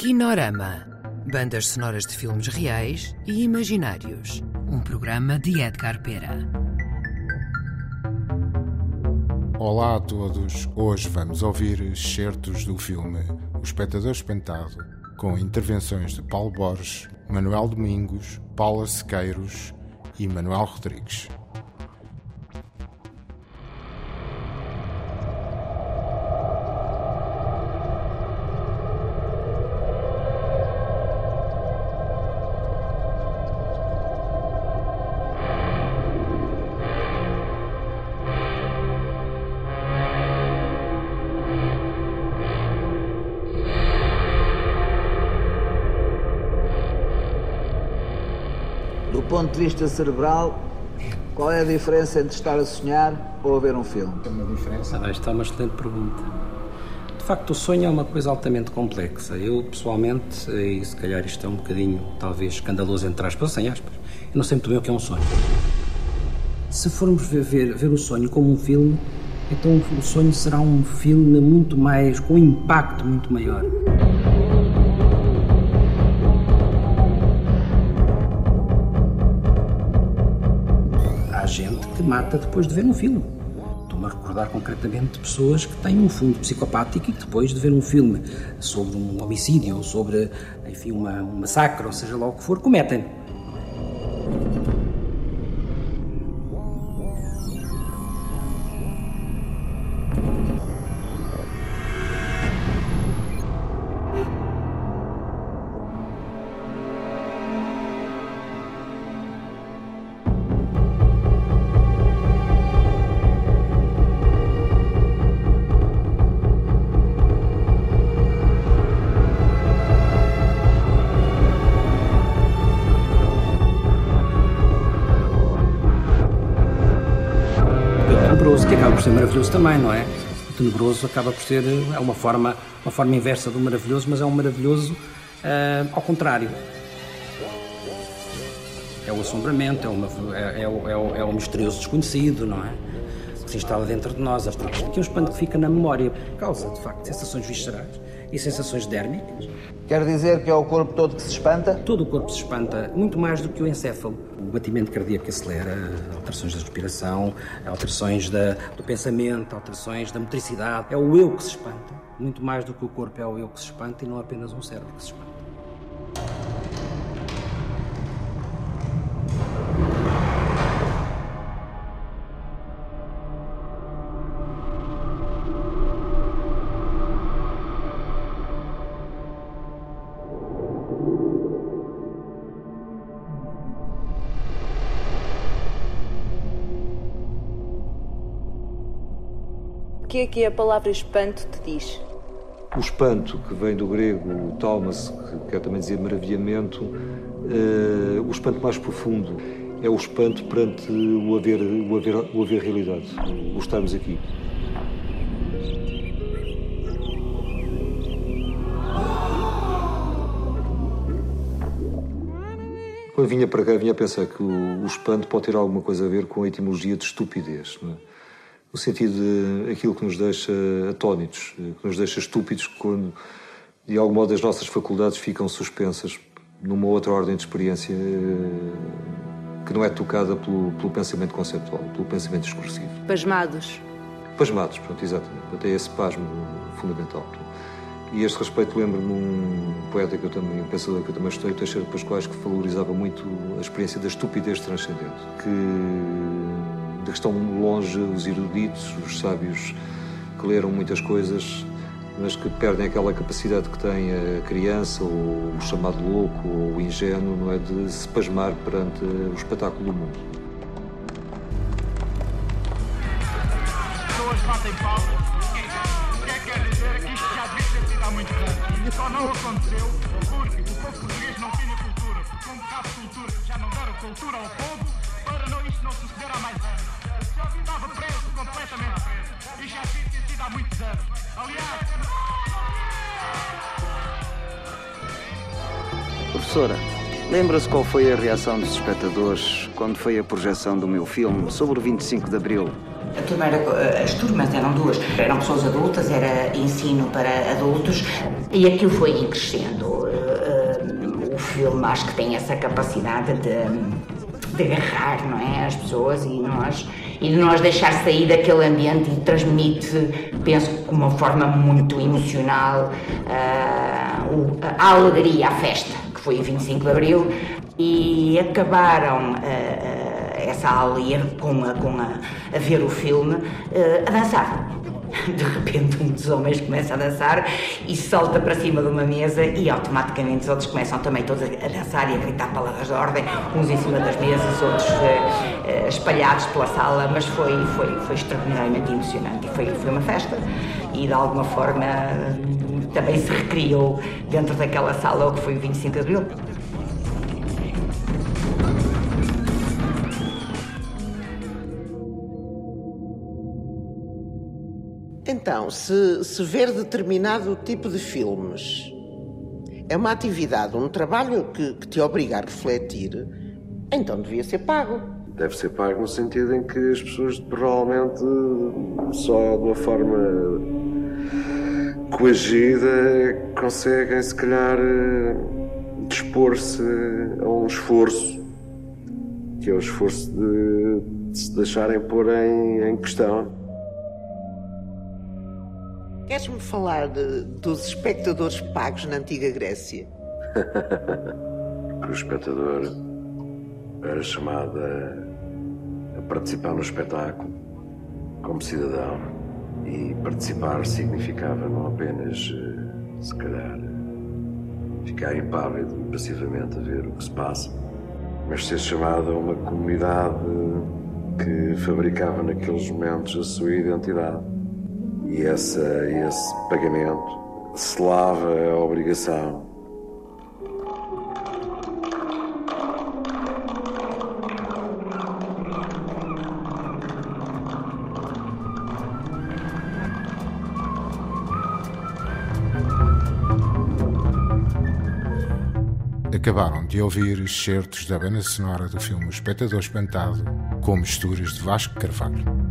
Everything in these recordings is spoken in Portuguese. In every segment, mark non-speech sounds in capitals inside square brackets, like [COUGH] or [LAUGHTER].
Kinorama. Bandas sonoras de filmes reais e imaginários. Um programa de Edgar Pera. Olá a todos. Hoje vamos ouvir excertos do filme O Espectador Espantado, com intervenções de Paulo Borges, Manuel Domingos, Paula Sequeiros e Manuel Rodrigues. Ponto de vista cerebral, qual é a diferença entre estar a sonhar ou a ver um filme? Ah, esta é uma excelente pergunta. De facto, o sonho é uma coisa altamente complexa. Eu, pessoalmente, e se calhar isto é um bocadinho, talvez, escandaloso entre aspas, sem aspas, eu não sei muito bem o que é um sonho. Se formos ver, ver, ver o sonho como um filme, então o sonho será um filme muito mais, com um impacto muito maior. Mata depois de ver um filme. Estou-me a recordar concretamente de pessoas que têm um fundo psicopático e que depois de ver um filme sobre um homicídio ou sobre, enfim, uma, um massacre, ou seja lá o que for, cometem. Tenebroso, que acaba por ser maravilhoso também, não é? O tenebroso acaba por ser é uma forma, uma forma inversa do maravilhoso, mas é um maravilhoso ah, ao contrário. É o assombramento, é, uma, é, é o- é o, é o misterioso desconhecido, não é? Que se instala dentro de nós. Aqui é um espanto que fica na memória, causa, de facto, sensações viscerais e sensações dérmicas. Quer dizer que é o corpo todo que se espanta? Todo o corpo se espanta, muito mais do que o encéfalo. O batimento cardíaco acelera, alterações da respiração, alterações da- do pensamento, alterações da motricidade. É o eu que se espanta. Muito mais do que o corpo é o eu que se espanta e não apenas um cérebro que se espanta. Que é que a palavra espanto te diz? O espanto, que vem do grego Thomas, que quer também dizer maravilhamento, eh, o espanto mais profundo é o espanto perante o haver, o haver, o haver realidade, o estarmos aqui. Quando vinha para cá, vinha a pensar que o, o espanto pode ter alguma coisa a ver com a etimologia de estupidez. Não é? No sentido de aquilo que nos deixa atónitos, eh, que nos deixa estúpidos quando, de algum modo, as nossas faculdades ficam suspensas numa outra ordem de experiência eh, que não é tocada pelo, pelo pensamento conceptual, pelo pensamento discursivo. Pasmados. Pasmados, pronto, exatamente. Até esse pasmo fundamental. E a este respeito lembro-me um poeta que eu também, um pensador que eu também estudei, o Teixeira Pascoais, que valorizava muito a experiência da estupidez transcendente, que, que estão longe os eruditos, os sábios que leram muitas coisas, mas que perdem aquela capacidade que tem a criança, ou o chamado louco, ou o ingênuo, não é, de se pasmar perante o espetáculo do mundo. pessoas batem. O que é que quer dizer? Que isto já devia ter sido há muito tempo. E só não aconteceu porque o povo português não cultura. Porque de cultura já não deram cultura ao povo há muitos anos. Aliás, Professora, Lembra-se qual foi a reação dos espectadores quando foi a projeção do meu filme sobre o 25 de Abril? A turma era, as turmas eram duas, eram pessoas adultas, era ensino para adultos e aquilo foi crescendo. O filme acho que tem essa capacidade de, de agarrar não é, as pessoas e nós, e de nós deixar sair daquele ambiente e transmite, penso, de uma forma muito emocional a alegria, a festa que foi em 25 de Abril, e acabaram uh, uh, essa e com, a, com a, a ver o filme uh, a dançar. [LAUGHS] De repente um dos homens começa a dançar e salta para cima de uma mesa e automaticamente os outros começam também todos a dançar e a gritar palavras de ordem, uns em cima das mesas, outros espalhados pela sala, mas foi, foi, foi extraordinariamente emocionante e foi, foi uma festa e de alguma forma também se recriou dentro daquela sala o que foi o 25 de Abril. Então, se, se ver determinado tipo de filmes é uma atividade, um trabalho que, que te obriga a refletir, então devia ser pago. Deve ser pago no sentido em que as pessoas provavelmente só de uma forma coagida, conseguem se calhar dispor-se a um esforço, que é o esforço de, se deixarem pôr em, em questão. Queres-me falar de, dos espectadores pagos na antiga Grécia? [LAUGHS] o espectador era chamado a, a participar no espetáculo como cidadão e participar significava não apenas, eh, se calhar, ficar impávido e passivamente a ver o que se passa, mas ser chamado a uma comunidade que fabricava naqueles momentos a sua identidade. E essa, esse pagamento selava a obrigação Acabaram de ouvir excertos da banda sonora do filme O Espectador Espantado, com misturas de Vasco Carvalho.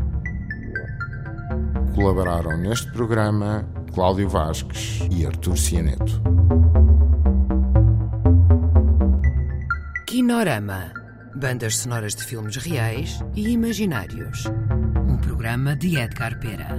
Colaboraram neste programa Cláudio Vasques e Artur Cianeto. Kinorama Bandas sonoras de filmes reais e imaginários. Um programa de Edgar Pera.